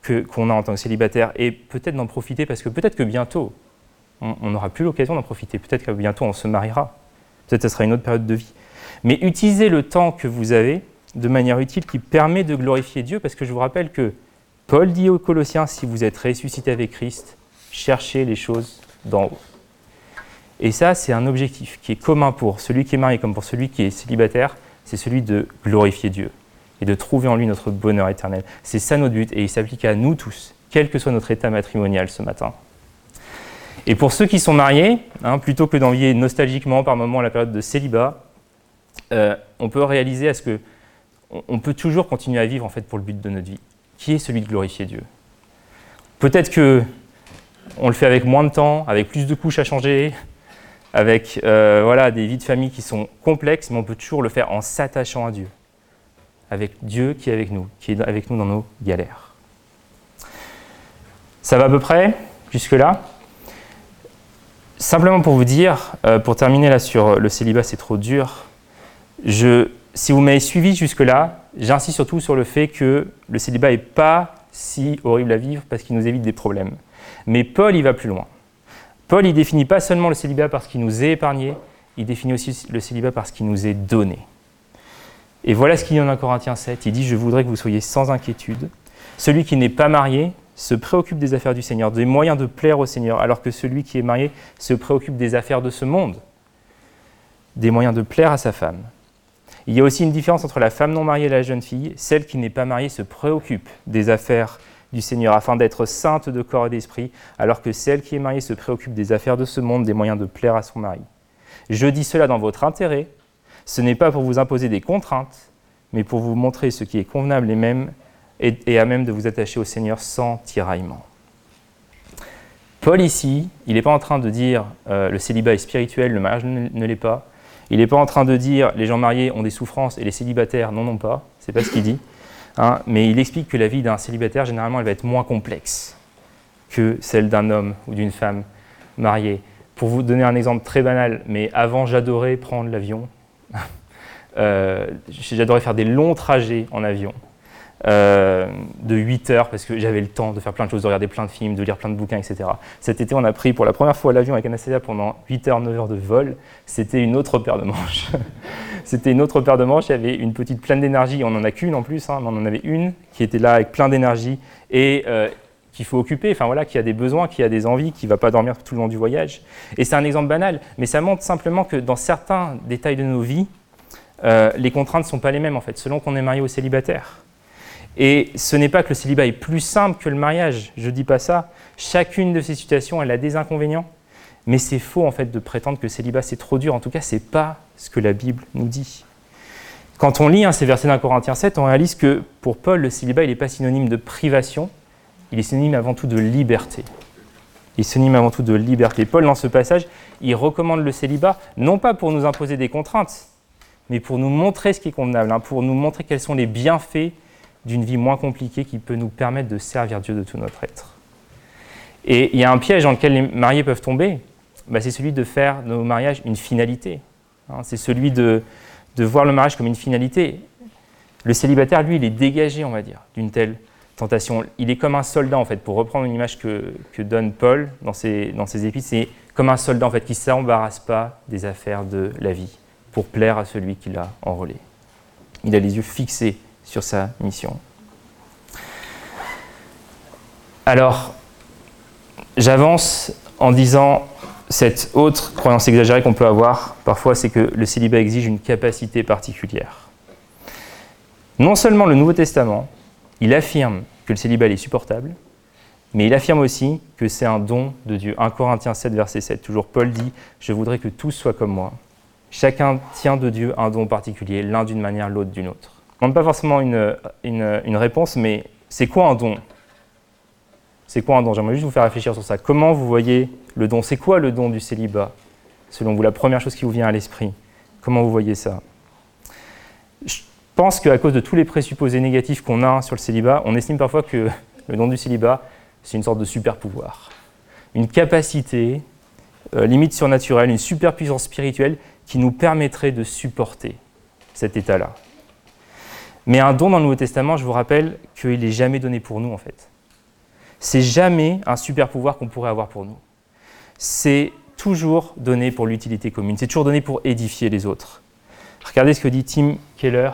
qu'on a en tant que célibataire et peut-être d'en profiter parce que peut-être que bientôt, on n'aura plus l'occasion d'en profiter. Peut-être que bientôt, on se mariera. Peut-être que ce sera une autre période de vie. Mais utilisez le temps que vous avez de manière utile qui permet de glorifier Dieu parce que je vous rappelle que Paul dit aux Colossiens, si vous êtes ressuscité avec Christ, cherchez les choses d'en haut. Et ça, c'est un objectif qui est commun pour celui qui est marié comme pour celui qui est célibataire, c'est celui de glorifier Dieu et de trouver en lui notre bonheur éternel. C'est ça notre but et il s'applique à nous tous, quel que soit notre état matrimonial ce matin. Et pour ceux qui sont mariés, hein, plutôt que d'envier nostalgiquement par moments la période de célibat, euh, on peut réaliser à ce que on peut toujours continuer à vivre en fait pour le but de notre vie, qui est celui de glorifier Dieu. Peut-être que on le fait avec moins de temps, avec plus de couches à changer, avec euh, voilà, des vies de famille qui sont complexes, mais on peut toujours le faire en s'attachant à Dieu, avec Dieu qui est avec nous, qui est avec nous dans nos galères. Ça va à peu près jusque-là Simplement pour vous dire, euh, pour terminer là sur le célibat, c'est trop dur. Si vous m'avez suivi jusque-là, j'insiste surtout sur le fait que le célibat n'est pas si horrible à vivre parce qu'il nous évite des problèmes. Mais Paul, il va plus loin. Paul, il définit pas seulement le célibat parce qu'il nous est épargné, il définit aussi le célibat parce qu'il nous est donné. Et voilà ce qu'il dit en 1 Corinthiens 7. Il dit Je voudrais que vous soyez sans inquiétude. Celui qui n'est pas marié se préoccupe des affaires du Seigneur, des moyens de plaire au Seigneur, alors que celui qui est marié se préoccupe des affaires de ce monde, des moyens de plaire à sa femme. Il y a aussi une différence entre la femme non mariée et la jeune fille. Celle qui n'est pas mariée se préoccupe des affaires du Seigneur afin d'être sainte de corps et d'esprit, alors que celle qui est mariée se préoccupe des affaires de ce monde, des moyens de plaire à son mari. Je dis cela dans votre intérêt. Ce n'est pas pour vous imposer des contraintes, mais pour vous montrer ce qui est convenable et, même, et, à même de vous attacher au Seigneur sans tiraillement. Paul ici, il n'est pas en train de dire euh, le célibat est spirituel, le mariage ne, l'est pas. Il n'est pas en train de dire les gens mariés ont des souffrances et les célibataires n'en ont pas. C'est pas ce qu'il dit. Hein, mais il explique que la vie d'un célibataire, généralement, elle va être moins complexe que celle d'un homme ou d'une femme mariée. Pour vous donner un exemple très banal, mais avant, j'adorais prendre l'avion. *laughs* euh, j'adorais faire des longs trajets en avion. Euh, de 8 heures parce que j'avais le temps de faire plein de choses, de regarder plein de films, de lire plein de bouquins, etc. Cet été, on a pris pour la première fois l'avion avec Anastasia pendant 8 heures, 9 heures de vol. C'était une autre paire de manches. *laughs* C'était une autre paire de manches. Il y avait une petite pleine d'énergie. On n'en a qu'une en plus, hein, mais on en avait une qui était là avec plein d'énergie et euh, qu'il faut occuper, enfin voilà, qui a des besoins, qui a des envies, qui ne va pas dormir tout le long du voyage. Et c'est un exemple banal, mais ça montre simplement que dans certains détails de nos vies, euh, les contraintes ne sont pas les mêmes en fait, selon qu'on est marié ou célibataire. Et ce n'est pas que le célibat est plus simple que le mariage, je ne dis pas ça. Chacune de ces situations, elle a des inconvénients. Mais c'est faux en fait de prétendre que le célibat c'est trop dur. En tout cas, ce n'est pas ce que la Bible nous dit. Quand on lit hein, ces versets d'un Corinthiens 7, on réalise que pour Paul, le célibat n'est pas synonyme de privation, il est synonyme avant tout de liberté. Il est synonyme avant tout de liberté. Paul, dans ce passage, il recommande le célibat, non pas pour nous imposer des contraintes, mais pour nous montrer ce qui est convenable, hein, pour nous montrer quels sont les bienfaits d'une vie moins compliquée qui peut nous permettre de servir Dieu de tout notre être. Et il y a un piège dans lequel les mariés peuvent tomber, bah, c'est celui de faire de nos mariages une finalité. Hein. c'est celui de, voir le mariage comme une finalité. Le célibataire, lui, il est dégagé, on va dire, d'une telle tentation. Il est comme un soldat, en fait, pour reprendre une image que, donne Paul dans ses, dans ses épîtres, c'est comme un soldat, en fait, qui ne s'embarrasse pas des affaires de la vie pour plaire à celui qui l'a enrôlé. Il a les yeux fixés sur sa mission. Alors, j'avance en disant cette autre croyance exagérée qu'on peut avoir parfois, c'est que le célibat exige une capacité particulière. Non seulement le Nouveau Testament, il affirme que le célibat est supportable, mais il affirme aussi que c'est un don de Dieu. 1 Corinthiens 7, verset 7, toujours Paul dit, Je voudrais que tous soient comme moi. Chacun tient de Dieu un don particulier, l'un d'une manière, l'autre d'une autre demande pas forcément une, réponse, mais c'est quoi un don? C'est quoi un don? J'aimerais juste vous faire réfléchir sur ça. Comment vous voyez le don? C'est quoi le don du célibat? Selon vous, la première chose qui vous vient à l'esprit. Comment vous voyez ça? Je pense qu'à cause de tous les présupposés négatifs qu'on a sur le célibat, on estime parfois que *laughs* le don du célibat, c'est une sorte de super pouvoir. Une capacité, euh, limite surnaturelle, une super puissance spirituelle qui nous permettrait de supporter cet état-là. Mais un don dans le Nouveau Testament, je vous rappelle qu'il n'est jamais donné pour nous, en fait. C'est jamais un super pouvoir qu'on pourrait avoir pour nous. C'est toujours donné pour l'utilité commune. C'est toujours donné pour édifier les autres. Regardez ce que dit Tim Keller.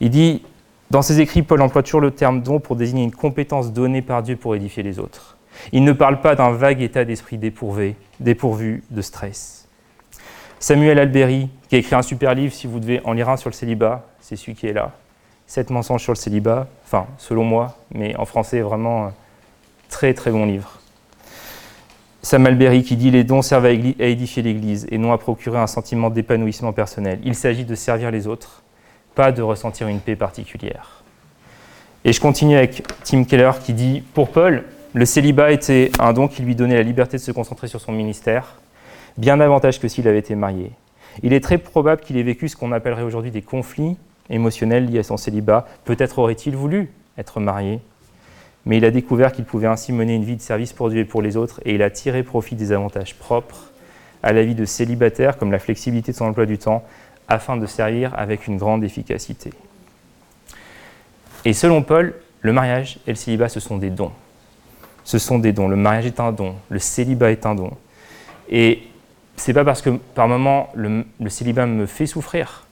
Il dit Dans ses écrits, Paul emploie toujours le terme don pour désigner une compétence donnée par Dieu pour édifier les autres. Il ne parle pas d'un vague état d'esprit dépourvu, dépourvu de stress. Samuel Alberi, qui a écrit un super livre, si vous devez en lire un sur le célibat, c'est celui qui est là. Sept mensonges sur le célibat, enfin, selon moi, mais en français, vraiment très très bon livre. Samuel Berry qui dit Les dons servent à édifier l'Église et non à procurer un sentiment d'épanouissement personnel. Il s'agit de servir les autres, pas de ressentir une paix particulière. Et je continue avec Tim Keller qui dit Pour Paul, le célibat était un don qui lui donnait la liberté de se concentrer sur son ministère, bien davantage que s'il avait été marié. Il est très probable qu'il ait vécu ce qu'on appellerait aujourd'hui des conflits émotionnels liés à son célibat. Peut-être aurait-il voulu être marié, mais il a découvert qu'il pouvait ainsi mener une vie de service pour Dieu et pour les autres, et il a tiré profit des avantages propres à la vie de célibataire, comme la flexibilité de son emploi du temps, afin de servir avec une grande efficacité. Et selon Paul, le mariage et le célibat, ce sont des dons. Ce sont des dons. Le mariage est un don, le célibat est un don. Et c'est pas parce que par moment le, célibat me fait souffrir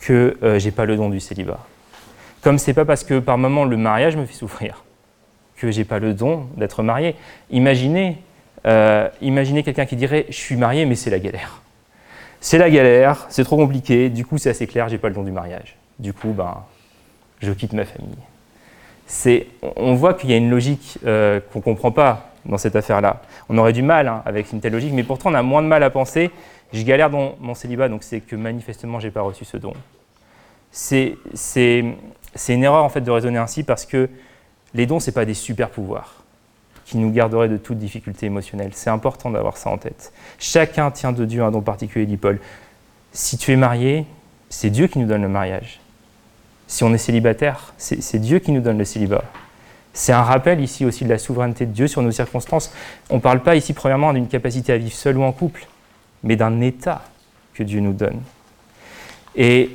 que euh, j'ai pas le don du célibat. Comme c'est pas parce que par moment le mariage me fait souffrir que j'ai pas le don d'être marié. Imaginez, euh, imaginez quelqu'un qui dirait je suis marié mais c'est la galère. C'est la galère, c'est trop compliqué, du coup c'est assez clair, j'ai pas le don du mariage. Du coup, ben, je quitte ma famille. C'est, on voit qu'il y a une logique euh, qu'on ne comprend pas dans cette affaire-là. On aurait du mal hein, avec une telle logique, mais pourtant on a moins de mal à penser. Je galère dans mon célibat, donc c'est que manifestement j'ai pas reçu ce don. C'est, c'est, c'est une erreur en fait de raisonner ainsi parce que les dons, ce pas des super pouvoirs qui nous garderaient de toute difficulté émotionnelle. C'est important d'avoir ça en tête. Chacun tient de Dieu un don particulier, dit Paul. Si tu es marié, c'est Dieu qui nous donne le mariage. Si on est célibataire, c'est Dieu qui nous donne le célibat. C'est un rappel ici aussi de la souveraineté de Dieu sur nos circonstances. On ne parle pas ici premièrement d'une capacité à vivre seul ou en couple, mais d'un état que Dieu nous donne. Et,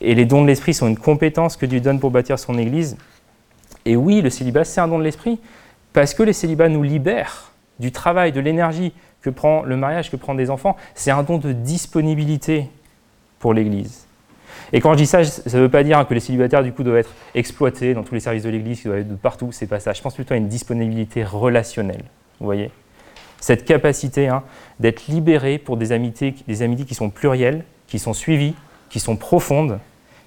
les dons de l'esprit sont une compétence que Dieu donne pour bâtir son Église. Et oui, le célibat, c'est un don de l'esprit, parce que les célibats nous libèrent du travail, de l'énergie que prend le mariage, que prend des enfants. C'est un don de disponibilité pour l'Église. Et quand je dis ça, ça ne veut pas dire que les célibataires, du coup, doivent être exploités dans tous les services de l'Église, qu'ils doivent être de partout, c'est pas ça. Je pense plutôt à une disponibilité relationnelle, vous voyez Cette capacité hein, d'être libéré pour des amitiés, des amitiés qui sont plurielles, qui sont suivies, qui sont profondes,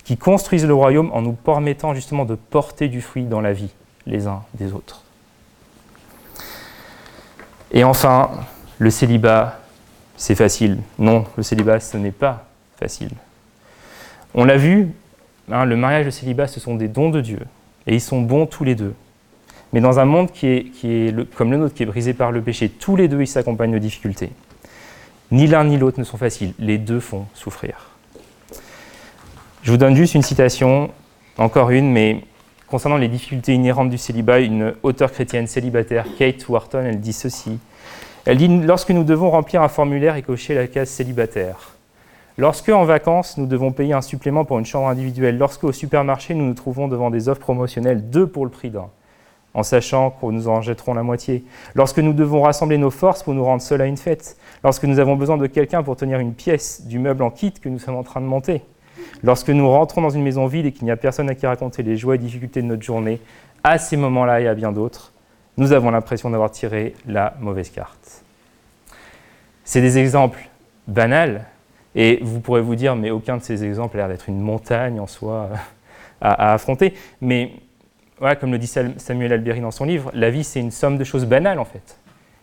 qui construisent le royaume en nous permettant justement de porter du fruit dans la vie les uns des autres. Et enfin, le célibat, c'est facile. Non, le célibat, ce n'est pas facile. On l'a vu, hein, le mariage et le célibat, ce sont des dons de Dieu. Et ils sont bons tous les deux. Mais dans un monde qui est, comme le nôtre, qui est brisé par le péché, tous les deux, ils s'accompagnent de difficultés. Ni l'un ni l'autre ne sont faciles. Les deux font souffrir. Je vous donne juste une citation, encore une, mais concernant les difficultés inhérentes du célibat, une auteure chrétienne célibataire, Kate Wharton, elle dit ceci. Elle dit Lorsque nous devons remplir un formulaire et cocher la case célibataire, lorsque en vacances nous devons payer un supplément pour une chambre individuelle, lorsque au supermarché nous nous trouvons devant des offres promotionnelles, deux pour le prix d'un, en sachant qu'on nous en jetterons la moitié, lorsque nous devons rassembler nos forces pour nous rendre seuls à une fête, lorsque nous avons besoin de quelqu'un pour tenir une pièce du meuble en kit que nous sommes en train de monter, Lorsque nous rentrons dans une maison vide et qu'il n'y a personne à qui raconter les joies et difficultés de notre journée, à ces moments-là et à bien d'autres, nous avons l'impression d'avoir tiré la mauvaise carte. C'est des exemples banals, et vous pourrez vous dire, mais aucun de ces exemples a l'air d'être une montagne en soi à, affronter. Mais voilà, comme le dit Samuel Alberi dans son livre, la vie c'est une somme de choses banales en fait.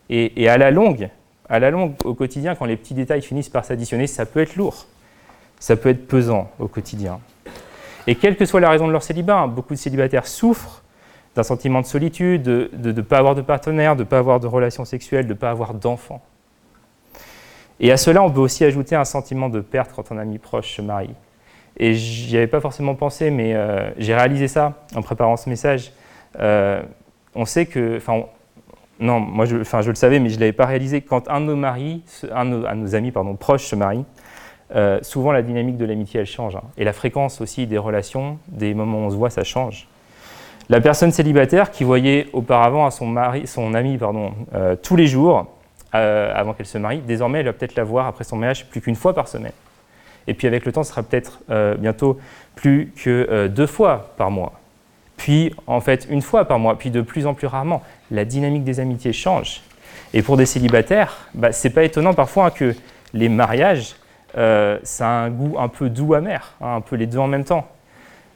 Et, et à la longue, à la longue, au quotidien, quand les petits détails finissent par s'additionner, ça peut être lourd ça peut être pesant au quotidien. Et quelle que soit la raison de leur célibat, hein, beaucoup de célibataires souffrent d'un sentiment de solitude, de ne pas avoir de partenaire, de ne pas avoir de relations sexuelles, de ne pas avoir d'enfants. Et à cela, on peut aussi ajouter un sentiment de perte quand un ami proche se marie. Et j'y avais pas forcément pensé, mais euh, j'ai réalisé ça en préparant ce message. Euh, on sait que, enfin, non, moi, je, je le savais, mais je l'avais pas réalisé. Quand un de nos maris, un de nos, amis, pardon, proches se marie, euh, souvent la dynamique de l'amitié, elle change. Hein. Et la fréquence aussi des relations, des moments où on se voit, ça change. La personne célibataire qui voyait auparavant à son, son ami pardon, tous les jours, euh, avant qu'elle se marie, désormais elle va peut-être la voir après son mariage plus qu'une fois par semaine. Et puis avec le temps, ce sera peut-être bientôt plus que deux fois par mois. Puis en fait une fois par mois, puis de plus en plus rarement. La dynamique des amitiés change. Et pour des célibataires, bah, c'est pas étonnant parfois que les mariages euh, ça a un goût un peu doux amer, hein, un peu les deux en même temps.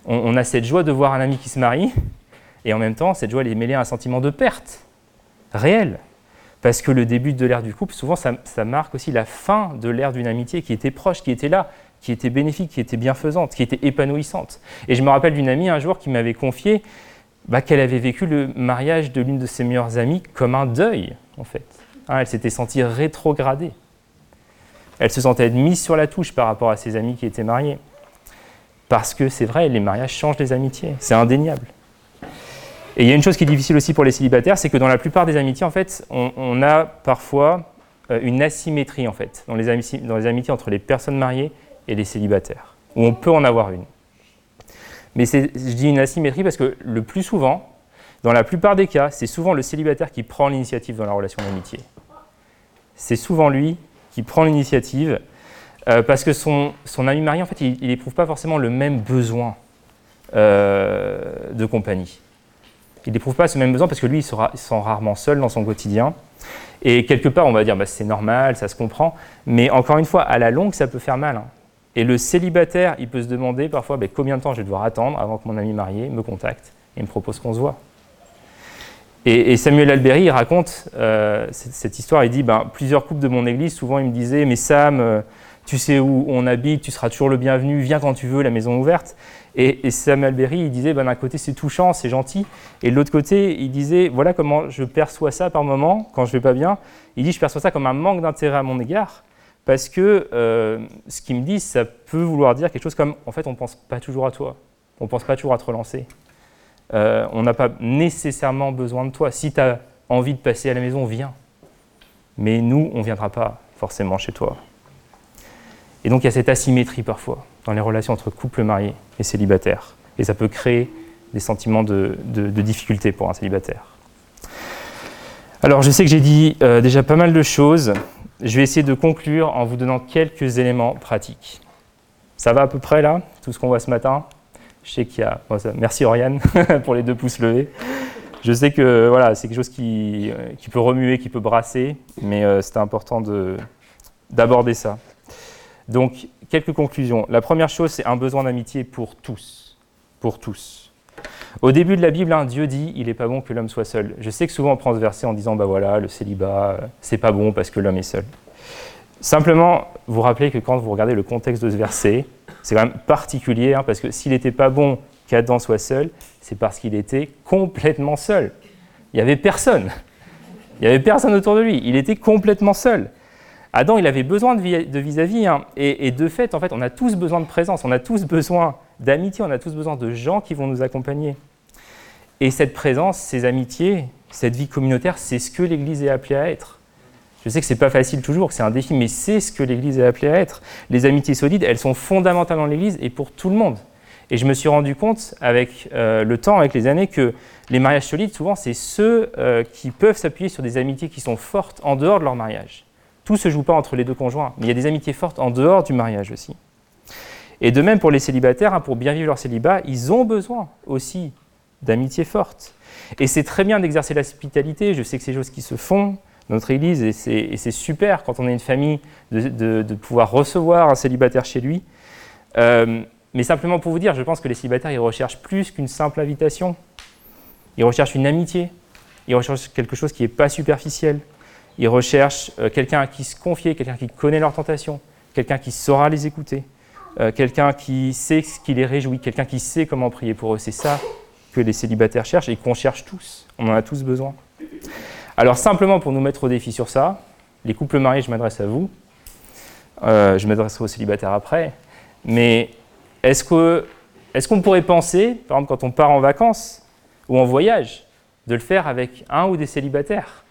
On, a cette joie de voir un ami qui se marie, et en même temps, cette joie elle est mêlée à un sentiment de perte réel. Parce que le début de l'ère du couple, souvent, ça, marque aussi la fin de l'ère d'une amitié qui était proche, qui était là, qui était bénéfique, qui était bienfaisante, qui était épanouissante. Et je me rappelle d'une amie un jour qui m'avait confié bah, qu'elle avait vécu le mariage de l'une de ses meilleures amies comme un deuil, en fait. Hein, elle s'était sentie rétrogradée. Elle se sentait mise sur la touche par rapport à ses amis qui étaient mariés. Parce que c'est vrai, les mariages changent les amitiés, c'est indéniable. Et il y a une chose qui est difficile aussi pour les célibataires, c'est que dans la plupart des amitiés, en fait, on, a parfois euh, une asymétrie en fait dans les, amitiés, entre les personnes mariées et les célibataires, où on peut en avoir une. Mais je dis une asymétrie parce que le plus souvent, dans la plupart des cas, c'est souvent le célibataire qui prend l'initiative dans la relation d'amitié. C'est souvent lui qui prend l'initiative, euh, parce que son, son, ami marié, en fait, il n'éprouve pas forcément le même besoin euh, de compagnie. Il n'éprouve pas ce même besoin parce que lui, il, sera, sent rarement seul dans son quotidien. Et quelque part, on va dire, bah, c'est normal, ça se comprend. Mais encore une fois, à la longue, ça peut faire mal. Hein. Et le célibataire, il peut se demander parfois bah, combien de temps je vais devoir attendre avant que mon ami marié me contacte et me propose qu'on se voit. Et, Samuel Alberi il raconte euh, cette, histoire. Il dit ben, plusieurs couples de mon église, souvent, ils me disaient Mais Sam, euh, tu sais où on habite, tu seras toujours le bienvenu, viens quand tu veux, la maison ouverte. Et, Samuel Alberi il disait ben, D'un côté, c'est touchant, c'est gentil. Et de l'autre côté, il disait Voilà comment je perçois ça par moment, quand je vais pas bien. Il dit Je perçois ça comme un manque d'intérêt à mon égard. Parce que euh, ce qu'il me dit, ça peut vouloir dire quelque chose comme En fait, on ne pense pas toujours à toi. On ne pense pas toujours à te relancer. Euh, on n'a pas nécessairement besoin de toi. Si tu as envie de passer à la maison, viens. Mais nous, on ne viendra pas forcément chez toi. Et donc il y a cette asymétrie parfois dans les relations entre couples mariés et célibataires. Et ça peut créer des sentiments de, difficulté pour un célibataire. Alors je sais que j'ai dit euh, déjà pas mal de choses. Je vais essayer de conclure en vous donnant quelques éléments pratiques. Ça va à peu près là, tout ce qu'on voit ce matin? Je sais qu'il y a. merci Oriane *laughs* pour les deux pouces levés. Je sais que voilà, c'est quelque chose qui, qui, peut remuer, qui peut brasser, mais euh, c'était important d'aborder ça. Donc, quelques conclusions. La première chose, c'est un besoin d'amitié pour tous. Pour tous. Au début de la Bible, hein, Dieu dit il n'est pas bon que l'homme soit seul. Je sais que souvent on prend ce verset en disant bah voilà, le célibat, euh, c'est pas bon parce que l'homme est seul. Simplement, vous rappelez que quand vous regardez le contexte de ce verset, c'est quand même particulier, hein, parce que s'il n'était pas bon qu'Adam soit seul, c'est parce qu'il était complètement seul. Il n'y avait personne. Il n'y avait personne autour de lui. Il était complètement seul. Adam, il avait besoin de vis-à-vis. Hein. et, de fait, en fait, on a tous besoin de présence, on a tous besoin d'amitié, on a tous besoin de gens qui vont nous accompagner. Et cette présence, ces amitiés, cette vie communautaire, c'est ce que l'Église est appelée à être. Je sais que ce n'est pas facile toujours, c'est un défi, mais c'est ce que l'Église est appelée à être. Les amitiés solides, elles sont fondamentales dans l'Église et pour tout le monde. Et je me suis rendu compte avec euh, le temps, avec les années, que les mariages solides, souvent, c'est ceux euh, qui peuvent s'appuyer sur des amitiés qui sont fortes en dehors de leur mariage. Tout se joue pas entre les deux conjoints, mais il y a des amitiés fortes en dehors du mariage aussi. Et de même pour les célibataires, hein, pour bien vivre leur célibat, ils ont besoin aussi d'amitiés fortes. Et c'est très bien d'exercer l'hospitalité, je sais que c'est des choses qui se font, notre Église, et c'est super quand on est une famille de, pouvoir recevoir un célibataire chez lui. Euh, mais simplement pour vous dire, je pense que les célibataires, ils recherchent plus qu'une simple invitation. Ils recherchent une amitié. Ils recherchent quelque chose qui n'est pas superficiel. Ils recherchent euh, quelqu'un à qui se confier, quelqu'un qui connaît leurs tentations, quelqu'un qui saura les écouter, euh, quelqu'un qui sait ce qui les réjouit, quelqu'un qui sait comment prier pour eux. C'est ça que les célibataires cherchent et qu'on cherche tous. On en a tous besoin. Alors simplement pour nous mettre au défi sur ça, les couples mariés, je m'adresse à vous, euh, je m'adresserai aux célibataires après, mais est-ce qu'on pourrait penser, par exemple quand on part en vacances ou en voyage, de le faire avec un ou des célibataires?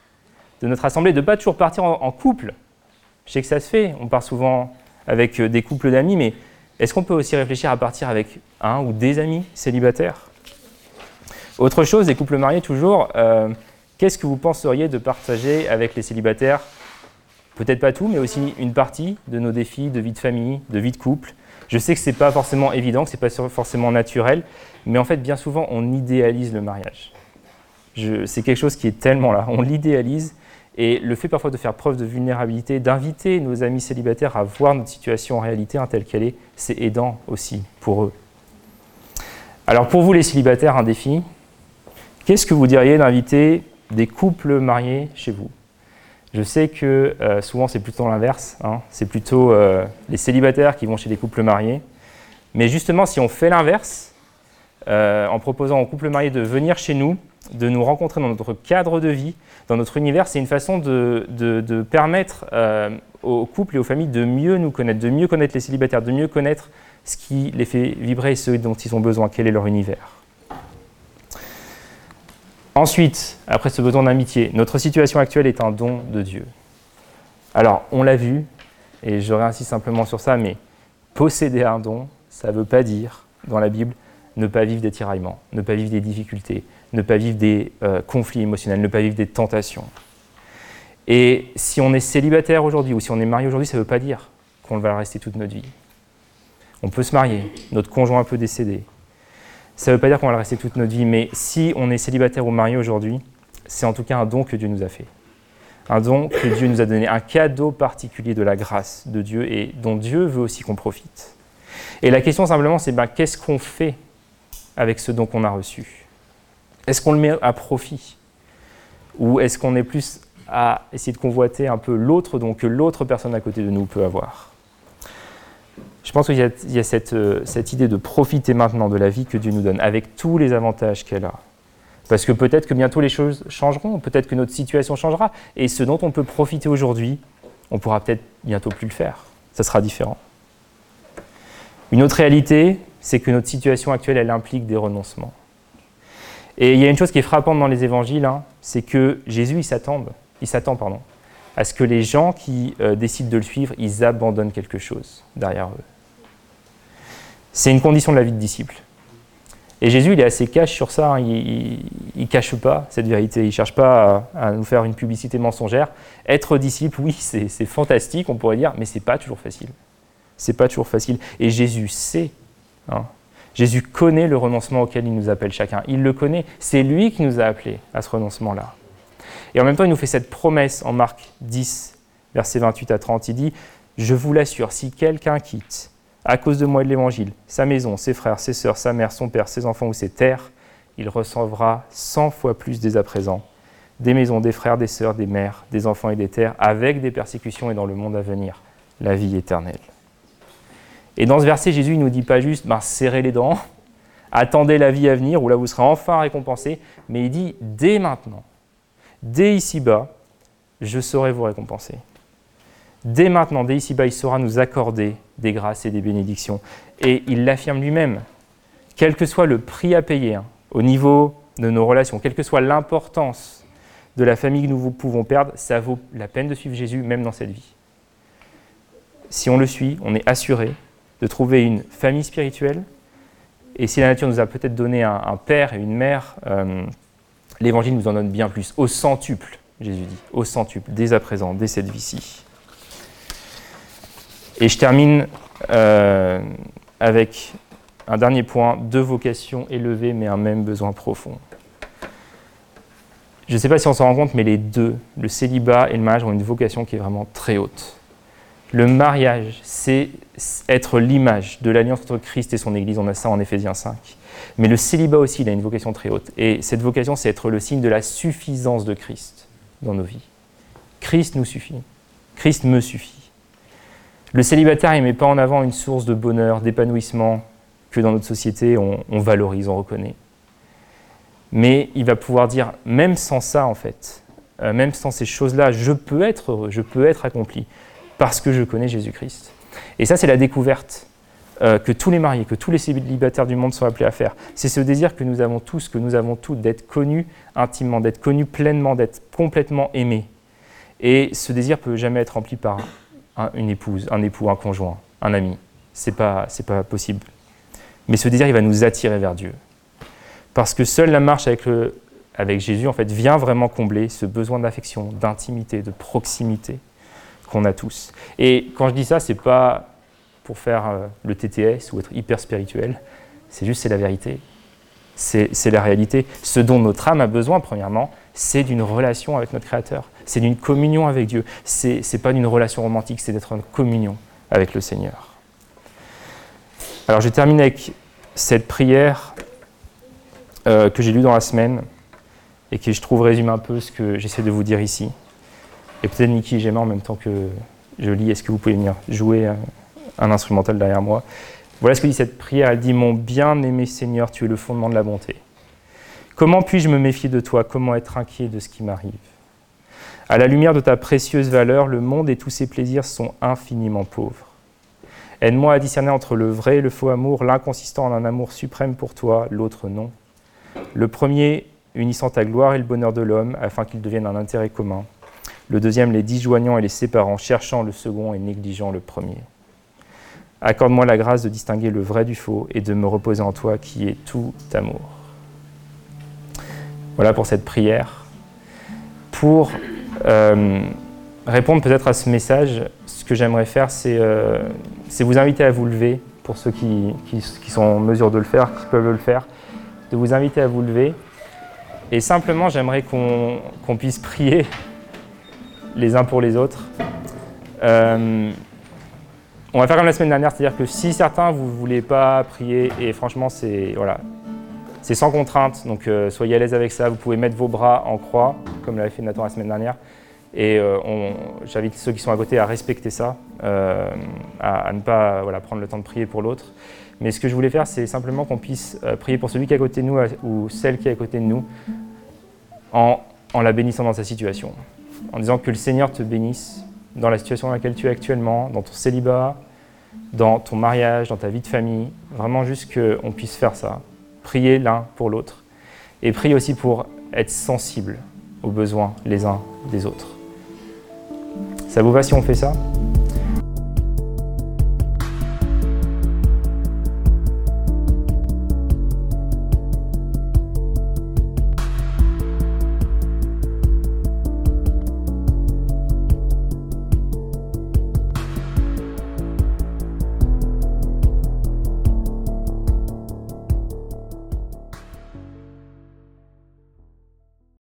De notre assemblée, de ne pas toujours partir en, couple Je sais que ça se fait, on part souvent avec des couples d'amis, mais est-ce qu'on peut aussi réfléchir à partir avec un ou des amis célibataires? Autre chose, des couples mariés toujours, qu'est-ce que vous penseriez de partager avec les célibataires? Peut-être pas tout, mais aussi une partie de nos défis de vie de famille, de vie de couple. Je sais que ce n'est pas forcément évident, que ce n'est pas forcément naturel, mais en fait, bien souvent, on idéalise le mariage. C'est quelque chose qui est tellement là. On l'idéalise et le fait parfois de faire preuve de vulnérabilité, d'inviter nos amis célibataires à voir notre situation en réalité hein, telle qu'elle est, c'est aidant aussi pour eux. Alors pour vous les célibataires, un défi, qu'est-ce que vous diriez d'inviter des couples mariés chez vous? Je sais que euh, souvent c'est plutôt l'inverse, hein. c'est plutôt euh, les célibataires qui vont chez des couples mariés. Mais justement, si on fait l'inverse, euh, en proposant aux couples mariés de venir chez nous, de nous rencontrer dans notre cadre de vie, dans notre univers, c'est une façon de, permettre euh, aux couples et aux familles de mieux nous connaître, de mieux connaître les célibataires, de mieux connaître ce qui les fait vibrer et ce dont ils ont besoin, quel est leur univers? Ensuite, après ce besoin d'amitié, notre situation actuelle est un don de Dieu. Alors, on l'a vu, et je réinsiste simplement sur ça, mais posséder un don, ça ne veut pas dire, dans la Bible, ne pas vivre des tiraillements, ne pas vivre des difficultés, ne pas vivre des euh, conflits émotionnels, ne pas vivre des tentations. Et si on est célibataire aujourd'hui ou si on est marié aujourd'hui, ça ne veut pas dire qu'on va rester toute notre vie. On peut se marier, notre conjoint peut décéder. Ça ne veut pas dire qu'on va le rester toute notre vie, mais si on est célibataire ou marié aujourd'hui, c'est en tout cas un don que Dieu nous a fait. Un don que Dieu nous a donné, un cadeau particulier de la grâce de Dieu et dont Dieu veut aussi qu'on profite. Et la question simplement, c'est ben, qu'est-ce qu'on fait avec ce don qu'on a reçu est-ce qu'on le met à profit Ou est-ce qu'on est plus à essayer de convoiter un peu l'autre don que l'autre personne à côté de nous peut avoir? Je pense qu'il y a, euh, cette, idée de profiter maintenant de la vie que Dieu nous donne, avec tous les avantages qu'elle a. Parce que peut-être que bientôt les choses changeront, peut-être que notre situation changera, et ce dont on peut profiter aujourd'hui, on pourra peut-être bientôt plus le faire. Ça sera différent. Une autre réalité, c'est que notre situation actuelle, elle implique des renoncements. Et il y a une chose qui est frappante dans les évangiles, hein, c'est que Jésus, il s'attend, il pardon, à ce que les gens qui euh, décident de le suivre, ils abandonnent quelque chose derrière eux. C'est une condition de la vie de disciple. Et Jésus, il est assez cash sur ça, hein. il ne cache pas cette vérité, il ne cherche pas à, nous faire une publicité mensongère. Être disciple, oui, c'est fantastique, on pourrait dire, mais ce n'est pas toujours facile. C'est pas toujours facile. Et Jésus sait hein, Jésus connaît le renoncement auquel il nous appelle chacun. Il le connaît. C'est lui qui nous a appelés à ce renoncement-là. Et en même temps, il nous fait cette promesse en Marc 10, versets 28 à 30. Il dit, je vous l'assure, si quelqu'un quitte, à cause de moi et de l'Évangile, sa maison, ses frères, ses sœurs, sa mère, son père, ses enfants ou ses terres, il recevra cent fois plus dès à présent des maisons, des frères, des sœurs, des mères, des enfants et des terres, avec des persécutions et dans le monde à venir, la vie éternelle. Et dans ce verset, Jésus ne nous dit pas juste ben, serrez les dents, *laughs* attendez la vie à venir, où là vous serez enfin récompensé, mais il dit dès maintenant, dès ici-bas, je saurai vous récompenser. Dès maintenant, dès ici-bas, il saura nous accorder des grâces et des bénédictions. Et il l'affirme lui-même, quel que soit le prix à payer hein, au niveau de nos relations, quelle que soit l'importance de la famille que nous pouvons perdre, ça vaut la peine de suivre Jésus même dans cette vie. Si on le suit, on est assuré de trouver une famille spirituelle. Et si la nature nous a peut-être donné un, père et une mère, euh, l'Évangile nous en donne bien plus, au centuple, Jésus dit, au centuple, dès à présent, dès cette vie-ci. Et je termine euh, avec un dernier point, deux vocations élevées, mais un même besoin profond. Je ne sais pas si on s'en rend compte, mais les deux, le célibat et le mariage, ont une vocation qui est vraiment très haute. Le mariage, c'est être l'image de l'alliance entre Christ et son Église. On a ça en Éphésiens 5. Mais le célibat aussi, il a une vocation très haute. Et cette vocation, c'est être le signe de la suffisance de Christ dans nos vies. Christ nous suffit. Christ me suffit. Le célibataire, il ne met pas en avant une source de bonheur, d'épanouissement que dans notre société, on, valorise, on reconnaît. Mais il va pouvoir dire, même sans ça, en fait, euh, même sans ces choses-là, je peux être heureux, je peux être accompli parce que je connais Jésus-Christ. Et ça, c'est la découverte euh, que tous les mariés, que tous les célibataires du monde sont appelés à faire. C'est ce désir que nous avons tous, que nous avons tous, d'être connus intimement, d'être connus pleinement, d'être complètement aimés. Et ce désir peut jamais être rempli par une épouse, un époux, un conjoint, un ami. C'est pas, c'est pas possible. Mais ce désir, il va nous attirer vers Dieu. Parce que seule la marche avec, le, avec Jésus, en fait, vient vraiment combler ce besoin d'affection, d'intimité, de proximité qu'on a tous. Et quand je dis ça, c'est pas pour faire euh, le TTS ou être hyper spirituel, c'est juste, c'est la vérité. C'est la réalité. Ce dont notre âme a besoin, premièrement, c'est d'une relation avec notre Créateur. C'est d'une communion avec Dieu. C'est pas d'une relation romantique, c'est d'être en communion avec le Seigneur. Alors je termine avec cette prière euh, que j'ai lue dans la semaine et qui, je trouve, résume un peu ce que j'essaie de vous dire ici. Et peut-être Niki Gemma, en même temps que je lis, est-ce que vous pouvez venir jouer un, un instrumental derrière moi? Voilà ce que dit cette prière. Elle dit Mon bien-aimé Seigneur, tu es le fondement de la bonté. Comment puis-je me méfier de toi? Comment être inquiet de ce qui m'arrive? À la lumière de ta précieuse valeur, le monde et tous ses plaisirs sont infiniment pauvres. Aide-moi à discerner entre le vrai et le faux amour, l'un consistant en un amour suprême pour toi, l'autre non. Le premier unissant ta gloire et le bonheur de l'homme, afin qu'ils deviennent un intérêt commun. Le deuxième les disjoignant et les séparant, cherchant le second et négligeant le premier. Accorde-moi la grâce de distinguer le vrai du faux et de me reposer en toi qui est tout amour. Voilà pour cette prière. Pour euh, répondre peut-être à ce message, ce que j'aimerais faire, euh, c'est vous inviter à vous lever, pour ceux qui, sont en mesure de le faire, qui peuvent le faire, de vous inviter à vous lever. Et simplement, j'aimerais qu'on puisse prier les uns pour les autres. Euh, on va faire comme la semaine dernière, c'est-à-dire que si certains vous ne voulez pas prier, et franchement c'est voilà, c'est sans contrainte, donc euh, soyez à l'aise avec ça. Vous pouvez mettre vos bras en croix, comme l'avait fait Nathan la semaine dernière. Et euh, j'invite ceux qui sont à côté à respecter ça, euh, à, ne pas voilà, prendre le temps de prier pour l'autre. Mais ce que je voulais faire, c'est simplement qu'on puisse prier pour celui qui est à côté de nous ou celle qui est à côté de nous en, en la bénissant dans sa situation. En disant que le Seigneur te bénisse dans la situation dans laquelle tu es actuellement, dans ton célibat, dans ton mariage, dans ta vie de famille. Vraiment juste qu'on puisse faire ça. Prier l'un pour l'autre. Et prier aussi pour être sensible aux besoins les uns des autres. Ça vous va si on fait ça?